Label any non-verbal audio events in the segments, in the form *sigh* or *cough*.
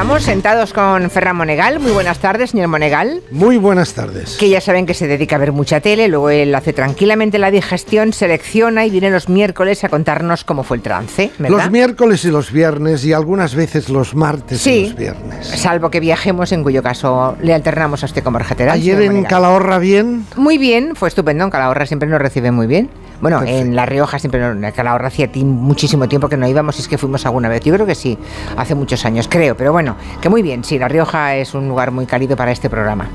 estamos sentados con Ferran Monegal. Muy buenas tardes, señor Monegal. Muy buenas tardes. Que ya saben que se dedica a ver mucha tele, luego él hace tranquilamente la digestión, selecciona y viene los miércoles a contarnos cómo fue el trance, ¿verdad? Los miércoles y los viernes y algunas veces los martes sí, y los viernes. salvo que viajemos, en cuyo caso le alternamos a este con Terán. Ayer en Calahorra bien. Muy bien, fue estupendo. En Calahorra siempre nos recibe muy bien. Bueno, en La Rioja siempre, en Calahorra hacía muchísimo tiempo que no íbamos, y es que fuimos alguna vez. Yo creo que sí, hace muchos años, creo, pero bueno, que muy bien, sí, La Rioja es un lugar muy cálido para este programa.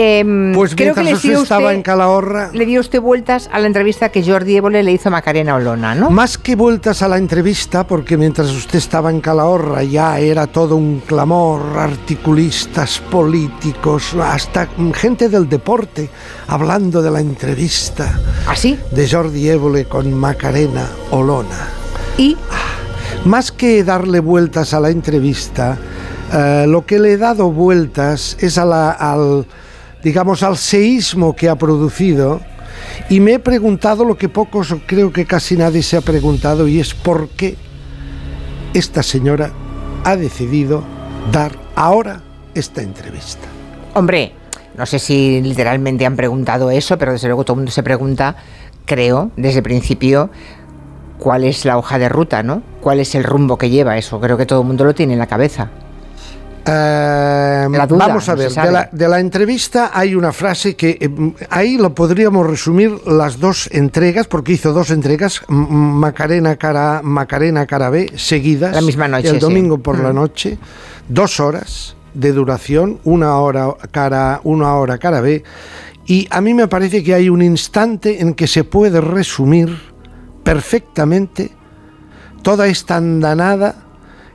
Eh, pues creo que le usted estaba en Calahorra... Le dio usted vueltas a la entrevista que Jordi Évole le hizo a Macarena Olona, ¿no? Más que vueltas a la entrevista, porque mientras usted estaba en Calahorra ya era todo un clamor, articulistas, políticos, hasta gente del deporte hablando de la entrevista. ¿Así? ¿Ah, de Jordi Évole con Macarena Olona. ¿Y? Más que darle vueltas a la entrevista, eh, lo que le he dado vueltas es a la, al, digamos, al seísmo que ha producido y me he preguntado lo que pocos, creo que casi nadie se ha preguntado, y es por qué esta señora ha decidido dar ahora esta entrevista. Hombre, no sé si literalmente han preguntado eso, pero desde luego todo el mundo se pregunta, creo, desde el principio, cuál es la hoja de ruta, ¿no? ¿Cuál es el rumbo que lleva eso? Creo que todo el mundo lo tiene en la cabeza. Em, vamos a ver, de, la, entrevista hay una frase que em, ahí lo podríamos resumir las dos entregas, porque hizo dos entregas, Macarena Cara, Macarena Cara B, seguidas. La misma noche. El domingo por la mm. noche, dos horas de duración, una hora cara, una hora cara B. Y a mí me parece que hay un instante en que se puede resumir perfectamente toda esta andanada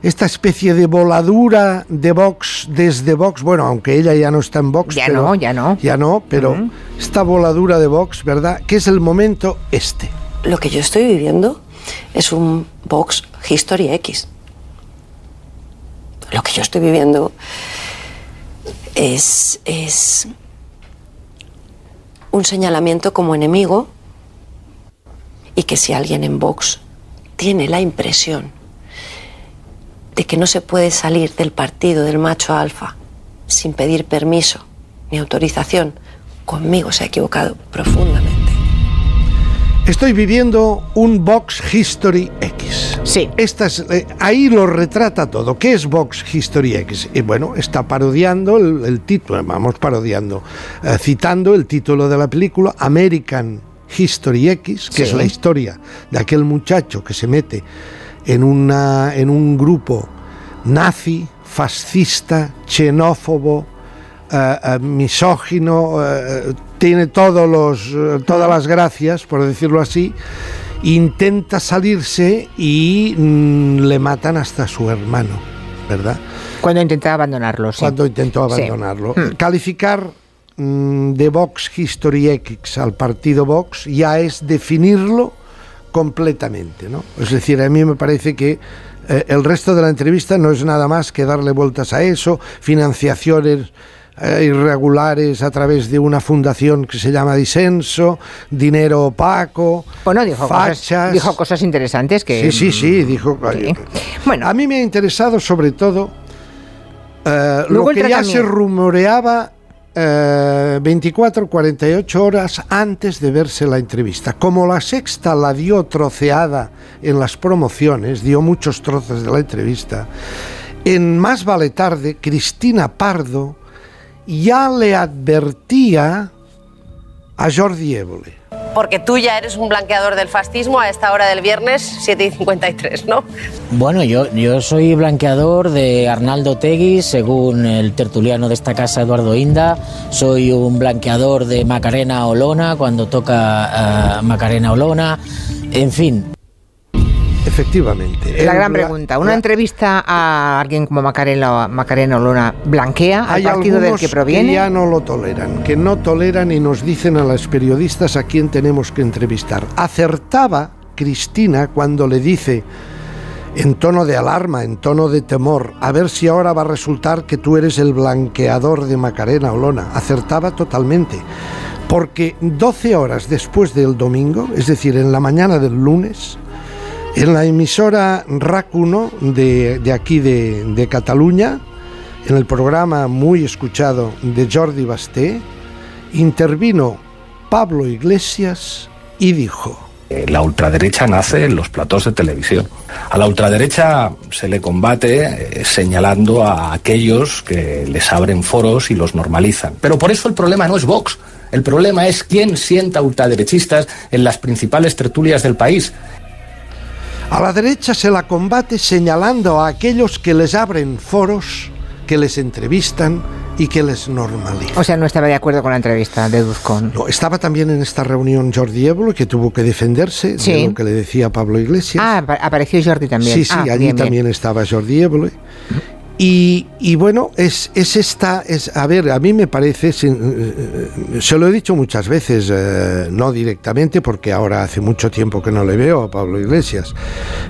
esta especie de voladura de Vox desde Vox, bueno, aunque ella ya no está en Vox. Ya no, ya no. Ya no, pero esta voladura de Vox, ¿verdad? Que es el momento este. Lo que yo estoy viviendo es un Vox History X. Lo que yo estoy viviendo es, es un señalamiento como enemigo y que si alguien en Vox tiene la impresión de que no se puede salir del partido del macho alfa sin pedir permiso ni autorización, conmigo se ha equivocado profundamente. Estoy viviendo un Vox History X. Sí. Esta eh, ahí lo retrata todo. ¿Qué es Vox History X? Y bueno, está parodiando el, título, vamos parodiando, eh, citando el título de la película, American History X, que es la historia de aquel muchacho que se mete en, una, en un grupo nazi, fascista, xenófobo, eh, eh, misógino, eh, tiene todos los, todas las gracias, por decirlo así, intenta salirse y mm, le matan hasta su hermano, ¿verdad? Cuando intenta abandonarlo, sí. Cuando intentó abandonarlo. Hmm. Calificar mm, de Vox History X al partido Vox ya es definirlo completamente, ¿no? Es decir, a mí me parece que eh, el resto de la entrevista no es nada más que darle vueltas a eso, financiaciones eh, irregulares a través de una fundación que se llama Disenso, dinero opaco, bueno, dijo Cosas, dijo cosas interesantes que... Sí, sí, sí, dijo... Bueno. A mí me ha interesado sobre todo eh, lo que ya se rumoreaba 24, eh, 48 horas antes de verse la entrevista. Como la sexta la dio troceada en las promociones, dio muchos trozos de la entrevista, en Más vale tarde, Cristina Pardo ya le advertía a Jordi Évole porque tú ya eres un blanqueador del fascismo a esta hora del viernes 7 y 53, ¿no? Bueno, yo, yo soy blanqueador de Arnaldo Tegui, según el tertuliano de esta casa, Eduardo Inda. Soy un blanqueador de Macarena Olona, cuando toca Macarena Olona. En fin, Efectivamente. La gran pregunta. ¿Una entrevista a alguien como Macarena, Macarena Olona blanquea al partido del que proviene? Que ya no lo toleran, que no toleran y nos dicen a las periodistas a quién tenemos que entrevistar. Acertaba Cristina cuando le dice en tono de alarma, en tono de temor, a ver si ahora va a resultar que tú eres el blanqueador de Macarena Olona. Acertaba totalmente. Porque 12 horas después del domingo, es decir, en la mañana del lunes, en la emisora RAC 1 de, aquí de, Cataluña, en el programa muy escuchado de Jordi Basté, intervino Pablo Iglesias y dijo, eh, la ultraderecha nace en los platos de televisión. A la ultraderecha se le combate eh, señalando a aquellos que les abren foros y los normalizan. Pero por eso el problema no es Vox. El problema es quién sienta ultraderechistas en las principales tertulias del país. A la derecha se la combate señalando a aquellos que les abren foros, que les entrevistan, y que les normaliza. O sea, no estaba de acuerdo con la entrevista de Duzcón. No, estaba también en esta reunión Jordi Évolo, que tuvo que defenderse de lo que le decía Pablo Iglesias. Ah, apareció Jordi también. Sí, sí, ah, allí también estaba Jordi Évolo. Y, bueno, es, es, esta, es, a ver, a mí me parece, se, eh, se lo he dicho muchas veces, eh, no directamente, porque ahora hace mucho tiempo que no le veo a Pablo Iglesias,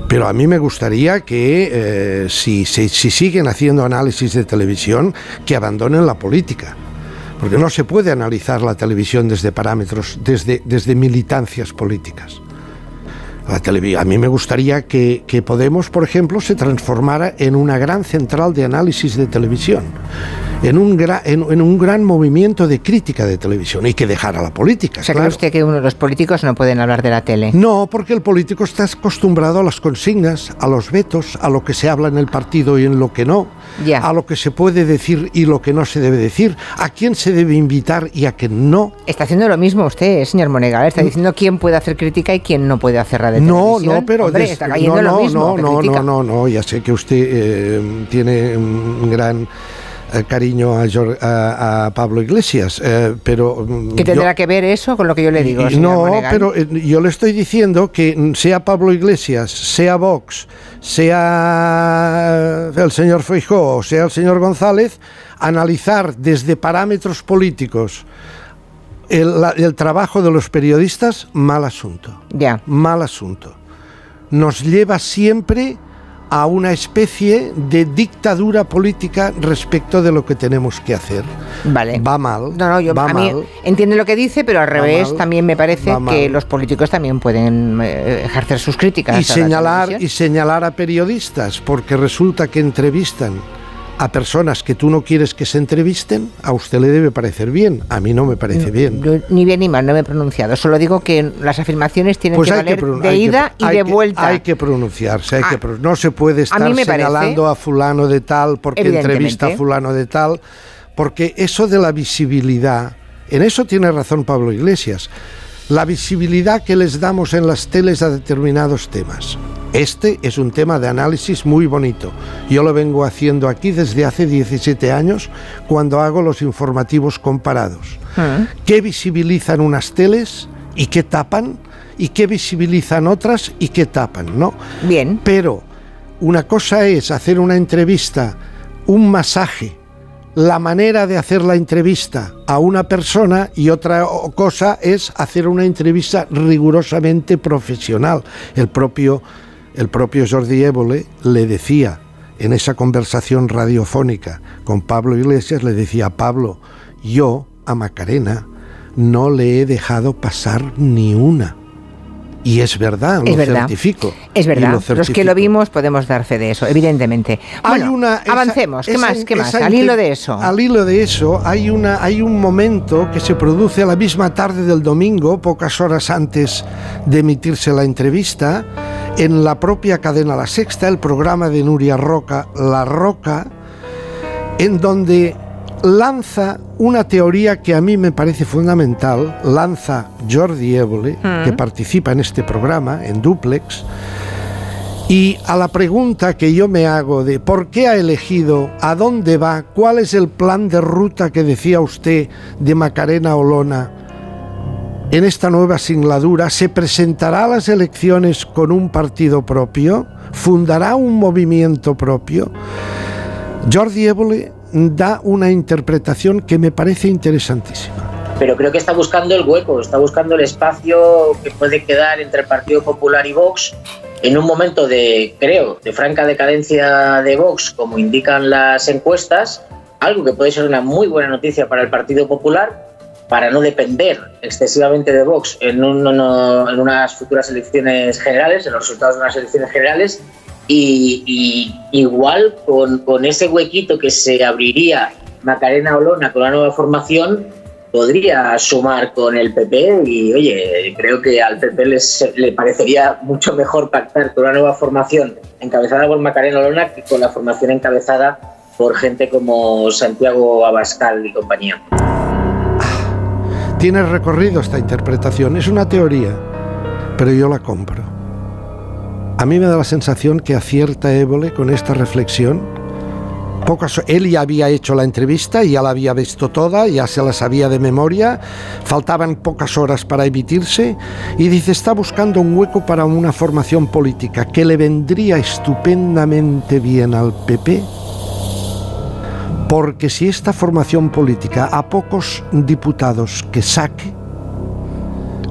pero a mí me gustaría que eh, si, si, si siguen haciendo análisis de televisión, que abandonen la política. Porque no se puede analizar la televisión desde parámetros, desde, desde militancias políticas a mí me gustaría que, Podemos, por ejemplo, se transformara en una gran central de análisis de televisión, en un, en, un gran movimiento de crítica de televisión y que dejara la política. O sea, ¿cree usted que uno de los políticos no pueden hablar de la tele? No, porque el político está acostumbrado a las consignas, a los vetos, a lo que se habla en el partido y en lo que no, a lo que se puede decir y lo que no se debe decir, a quién se debe invitar y a quién no. Está haciendo lo mismo usted, señor Monegal, está diciendo quién puede hacer crítica y quién no puede hacer radio no, no, pero está cayendo no, lo mismo. No, no, no, no, ya sé que usted eh, tiene un gran eh, cariño a, Pablo Iglesias, eh, pero... Mm, ¿Qué tendrá que ver eso con lo que yo le digo? No, pero yo le estoy diciendo que sea Pablo Iglesias, sea Vox, sea el señor Feijóo, sea el señor González, analizar desde parámetros políticos el, trabajo de los periodistas, mal asunto. Ya. Mal asunto. Nos lleva siempre a una especie de dictadura política respecto de lo que tenemos que hacer. Vale. Va mal. No, no, yo a mí entiendo lo que dice, pero al revés también me parece que los políticos también pueden eh, ejercer sus críticas. Y señalar y señalar a periodistas porque resulta que entrevistan a personas que tú no quieres que se entrevisten, a usted le debe parecer bien, a mí no me parece bien. ni bien ni mal, no me he pronunciado, solo digo que las afirmaciones tienen pues que valer de ida y de vuelta. Hay que pronunciarse, hay que ah, no se puede estar señalando a fulano de tal porque entrevista a fulano de tal, porque eso de la visibilidad, en eso tiene razón Pablo Iglesias, la visibilidad que les damos en las teles a determinados temas. Este es un tema de análisis muy bonito. Yo lo vengo haciendo aquí desde hace 17 años cuando hago los informativos comparados. Ah. ¿Qué visibilizan unas teles y qué tapan? ¿Y qué visibilizan otras y qué tapan? ¿no? Bien. Pero una cosa es hacer una entrevista, un masaje, la manera de hacer la entrevista a una persona y otra cosa es hacer una entrevista rigurosamente profesional. El propio el propio Jordi Évole le decía en esa conversación radiofónica con Pablo Iglesias, le decía, Pablo, yo a Macarena no le he dejado pasar ni una. Y es verdad, lo certifico. Es verdad. Los que lo vimos podemos dar fe de eso, evidentemente. Bueno, avancemos. ¿Qué más? ¿Qué más? Al hilo de eso. Al hilo de eso, hay, una, hay un momento que se produce a la misma tarde del domingo, pocas horas antes de emitirse la entrevista, en la propia cadena La Sexta, el programa de Nuria Roca, La Roca, en donde lanza una teoría que a mí me parece fundamental, lanza Jordi Évole, que mm. participa en este programa, en Duplex, y a la pregunta que yo me hago de por qué ha elegido, a dónde va, cuál es el plan de ruta que decía usted de Macarena Olona en esta nueva singladura, ¿se presentará a las elecciones con un partido propio? ¿Fundará un movimiento propio? Jordi Évole da una interpretación que me parece interesantísima. Pero creo que está buscando el hueco, está buscando el espacio que puede quedar entre el Partido Popular y Vox en un momento de, creo, de franca decadencia de Vox, como indican las encuestas, algo que puede ser una muy buena noticia para el Partido Popular, para no depender excesivamente de Vox en, unas futuras elecciones generales, en los resultados de unas elecciones generales, y, igual con, ese huequito que se abriría Macarena Olona con la nueva formación, podría sumar con el PP y oye, creo que al PP le parecería mucho mejor pactar con una nueva formación encabezada por Macarena Olona que con la formación encabezada por gente como Santiago Abascal y compañía. Tiene recorrido esta interpretación, es una teoría, pero yo la compro. A mí me da la sensación que acierta Évole con esta reflexión. Pocas, él ya había hecho la entrevista, ya la había visto toda, ya se la sabía de memoria, faltaban pocas horas para emitirse y dice, está buscando un hueco para una formación política que le vendría estupendamente bien al PP porque si esta formación política a pocos diputados que saque,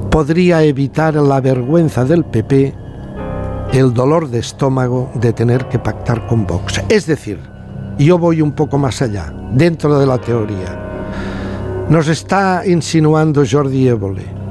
podría evitar la vergüenza del PP, el dolor de estómago de tener que pactar con Vox. Es decir, yo voy un poco más allá, dentro de la teoría. Nos está insinuando Jordi Évole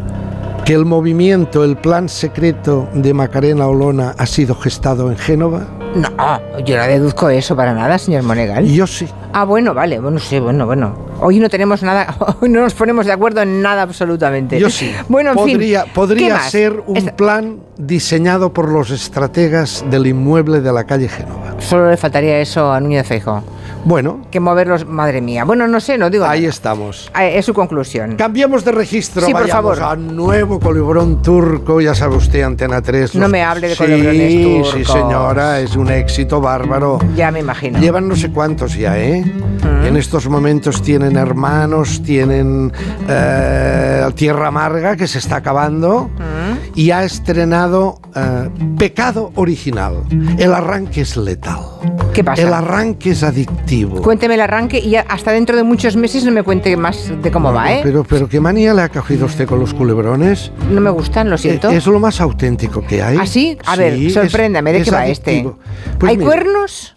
que el movimiento, el plan secreto de Macarena Olona ha sido gestado en Génova no, yo no deduzco eso para nada, señor Monegal. Yo sí. Ah, bueno, vale, bueno, sí, bueno, bueno. Hoy no tenemos nada, *laughs* hoy no nos ponemos de acuerdo en nada absolutamente. Yo sí. Bueno, en podría, fin. Podría ser un plan diseñado por los estrategas del inmueble de la calle Génova. Solo le faltaría eso a Núñez Feijóo. Bueno. Que moverlos, madre mía. Bueno, no sé, no digo. Ahí estamos. Ah, es su conclusión. Cambiamos de registro. Sí, por favor. A nuevo colibrón turco, ya sabe usted, Antena 3. No me hable de colibrones turcos. Sí, señora, es un éxito bárbaro. Ya me imagino. Llevan no sé cuántos ya, ¿eh? Mm. En estos momentos tienen hermanos, tienen eh, Tierra Amarga, que se está acabando, mm. y ha estrenado eh, Pecado Original. El arranque es letal. ¿Qué pasa? El arranque es adictivo. Cuénteme el arranque y hasta dentro de muchos meses no me cuente más de cómo va, ¿eh? Pero, pero qué manía le ha cogido usted con los culebrones. No me gustan, lo siento. Es, lo más auténtico que hay. ¿Ah, sí? A ver, sorpréndame, ¿de qué va este? Pues ¿Hay cuernos?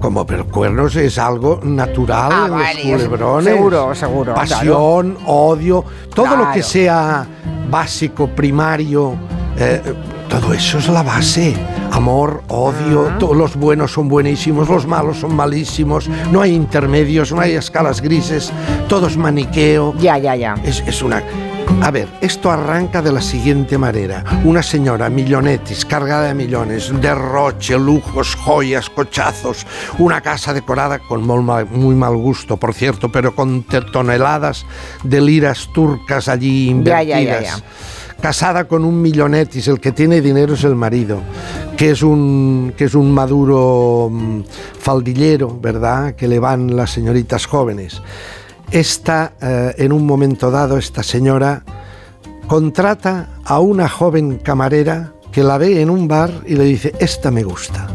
Como, pero cuernos es algo natural ah, en vale, los culebrones. Seguro, seguro. Pasión, claro. odio, todo claro. lo que sea básico, primario, eh, todo eso es la base. Amor, odio, Ah. todos los buenos son buenísimos, los malos son malísimos, no hay intermedios, no hay escalas grises, todo es maniqueo. Ya, ya, ya. Es, es una... A ver, esto arranca de la siguiente manera. Una señora millonetis, cargada de millones, derroche, lujos, joyas, cochazos, una casa decorada con muy mal, gusto, por cierto, pero con toneladas de liras turcas allí invertidas. ya, ya, ya. Casada con un millonetis, el que tiene dinero es el marido, que es un, que es un maduro mm, faldillero, ¿verdad? Que le van las señoritas jóvenes. Esta, eh, en un momento dado, esta señora contrata a una joven camarera que la ve en un bar y le dice, esta me gusta.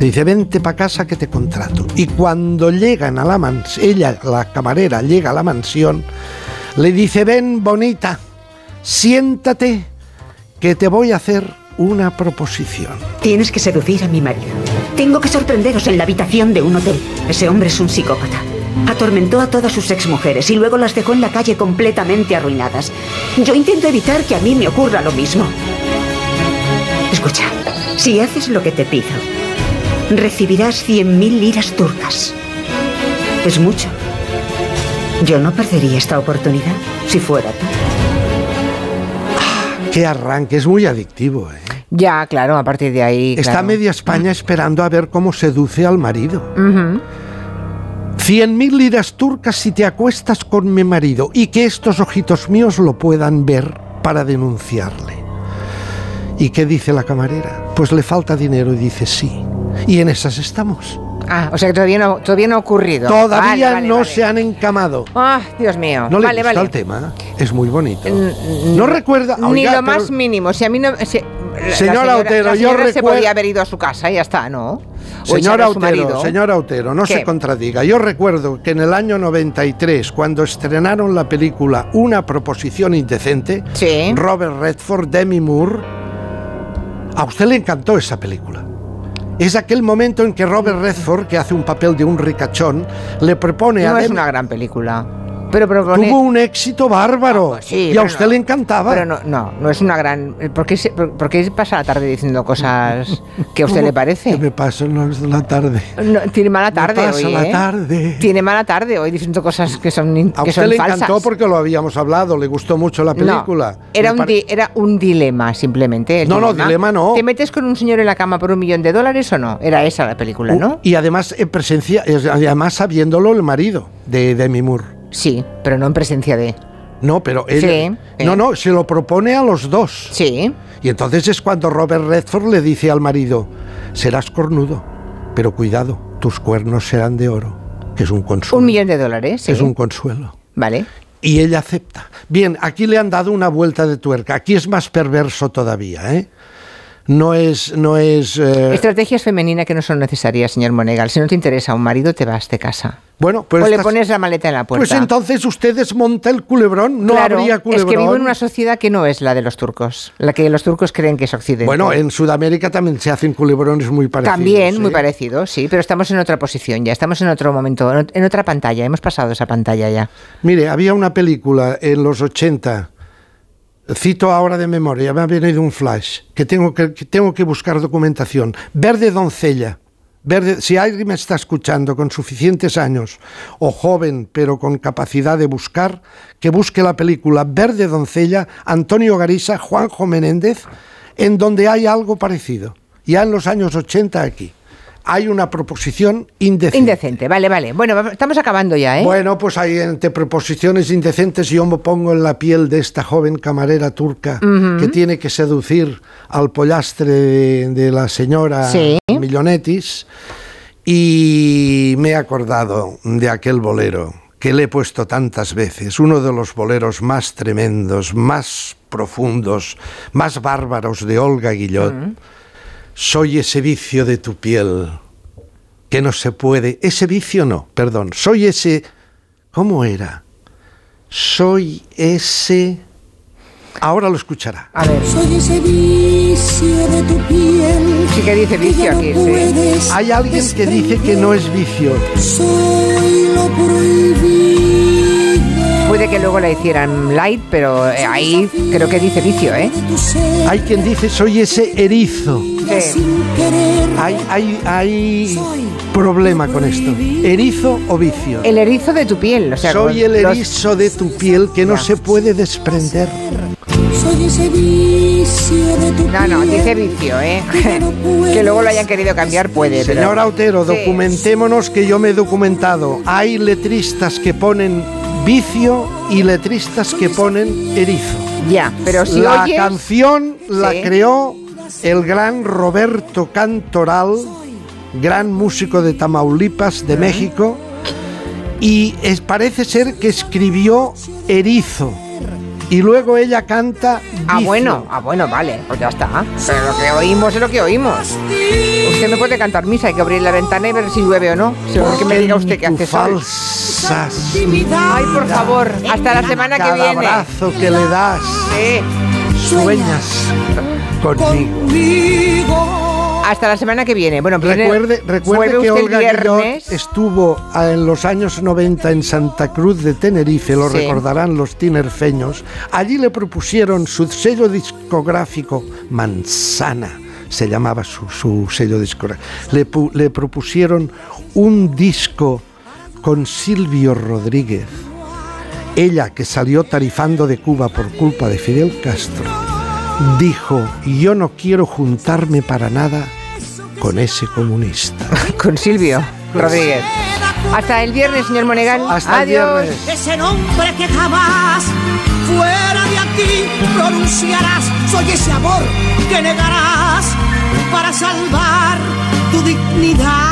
Le dice, vente para casa que te contrato. Y cuando llegan a la mansión, ella, la camarera, llega a la mansión, le dice, ven bonita, siéntate, que te voy a hacer una proposición. Tienes que seducir a mi marido. Tengo que sorprenderos en la habitación de un hotel. Ese hombre es un psicópata. Atormentó a todas sus exmujeres y luego las dejó en la calle completamente arruinadas. Yo intento evitar que a mí me ocurra lo mismo. Escucha, si haces lo que te pido, recibirás 100.000 liras turcas. Es mucho. Yo no perdería esta oportunidad si fuera tú. Qué arranque, es muy adictivo. ¿eh? Ya, claro, a partir de ahí. Está claro. media España esperando a ver cómo seduce al marido. Ujú. Cien mil liras turcas si te acuestas con mi marido y que estos ojitos míos lo puedan ver para denunciarle. ¿Y qué dice la camarera? Pues le falta dinero y dice sí. Y en esas estamos. Ah, o sea que todavía no, todavía no ha ocurrido. Todavía Vale, vale, no vale. se han encamado. Ah, Dios mío. ¿No le vale, gusta vale. el tema? Es muy bonito. No recuerda... Ni lo más pero- mínimo. Si a mí no. si- la Señora Otero, la yo señora se podía haber ido a su casa y ya está, ¿no? Señora Otero, señora Otero, no ¿Qué? se contradiga. Yo recuerdo que en el año 93, cuando estrenaron la película Una proposición indecente, Sí. Robert Redford, Demi Moore, a usted le encantó esa película. Es aquel momento en que Robert Redford, que hace un papel de un ricachón, le propone a No es Demi- una gran película. Pero propone... Tuvo un éxito bárbaro. Ah, sí, y a usted no. le encantaba. Pero no, no, no es una gran... ¿Por qué, se- por, por qué pasa la tarde diciendo cosas que a usted ¿Cómo le parece? que me paso la tarde. No, tiene mala tarde hoy, la ¿eh? tarde. Tiene mala tarde hoy diciendo cosas que son, in- A que usted son le falsas. encantó porque lo habíamos hablado, le gustó mucho la película. No, era, Me un di- era un dilema simplemente. No, no, dilema no. ¿Te metes con un señor en la cama por un millón de dólares o no? Era esa la película, ¿no? Uh, Y además en presencia, es- además sabiéndolo el marido de Demi Moore. Sí, pero no en presencia de... No, pero él. Sí. No, no, se lo propone a los dos. Sí. Y entonces es cuando Robert Redford le dice al marido: Serás cornudo, pero cuidado, tus cuernos serán de oro. Que es un consuelo. Un millón de dólares, sí. Es un consuelo. Vale. Y ella acepta. Bien, aquí le han dado una vuelta de tuerca. Aquí es más perverso todavía, ¿eh? No es. No es eh, Estrategias femeninas que no son necesarias, señor Monegal. Si no te interesa un marido, te vas de casa. bueno, pues. o le pones la maleta en la puerta. Pues entonces usted desmonta el culebrón. No Claro, habría culebrón. Es que vivo en una sociedad que no es la de los turcos. La que los turcos creen que es occidente. Bueno, en Sudamérica también se hacen culebrones muy parecidos. También, muy ¿eh? parecido, sí, pero estamos en otra posición ya, estamos en otro momento, en otra pantalla, hemos pasado esa pantalla ya. Mire, había una película en los 80, cito ahora de memoria, me ha venido un flash, que tengo que, tengo que buscar documentación. Verde Doncella. Verde, si alguien me está escuchando con suficientes años, o joven pero con capacidad de buscar, que busque la película Verde Doncella, Antonio Garisa, Juanjo Menéndez, en donde hay algo parecido. Ya en los años 80 aquí. Hay una proposición indecente. Indecente, vale, vale. Bueno, estamos acabando ya, ¿eh? Bueno, pues ahí entre proposiciones indecentes yo me pongo en la piel de esta joven camarera turca que tiene que seducir al pollastre de, de la señora Sí. Millonetis y me he acordado de aquel bolero que le he puesto tantas veces, uno de los boleros más tremendos, más profundos, más bárbaros de Olga Guillot. Soy ese vicio de tu piel que no se puede. Ese vicio no, perdón. Soy ese. ¿Cómo era? Soy ese. Ahora lo escuchará. A ver, Soy ese vicio de tu piel. sí que dice vicio no aquí, sí. Hay alguien que dice que no es vicio. Soy lo prohibido. Puede que luego la hicieran light, pero eh, ahí creo que dice vicio, ¿eh? Hay quien dice soy ese erizo. Hay, hay, hay problema con esto. ¿Erizo o vicio? El erizo de tu piel, o sea, Soy el los- erizo de tu piel que no Ya. se puede desprender. Soy ese vicio de tu No, piel. no, dice vicio, ¿eh? que *laughs* luego lo hayan querido cambiar puede, pero... Señor Autero, Sí. documentémonos que yo me he documentado. Hay letristas que ponen vicio y letristas que ponen erizo. Ya, pero si la oyes... canción la Sí. creó el gran Roberto Cantoral, gran músico de Tamaulipas, de México, y es- parece ser que escribió Erizo. Y luego ella canta Ah, bueno, ah, bueno, vale, pues ya está. Pero lo que oímos es lo que oímos. Usted me puede cantar misa, hay que abrir la ventana y ver si llueve o no. Si que me diga usted que Tu hace sol. falsas. Ay, por favor, hasta la semana que viene. abrazo que le das, Sí, sueñas conmigo. Hasta la semana que viene. Bueno, viene- Recuerde, que Olga viernes. estuvo en los años 90 en Santa Cruz de Tenerife, lo Sí. recordarán los tinerfeños. Allí le propusieron su sello discográfico Manzana, se llamaba su, su sello discográfico. Le propusieron un disco con Silvio Rodríguez. Ella, que salió tarifando de Cuba por culpa de Fidel Castro, dijo, yo no quiero juntarme para nada con ese comunista. *laughs* Con Silvio Rodríguez. Hasta el viernes, señor Monegal. Hasta el Adiós. viernes. Ese nombre que jamás fuera de aquí pronunciarás. Soy ese amor que negarás para salvar tu dignidad.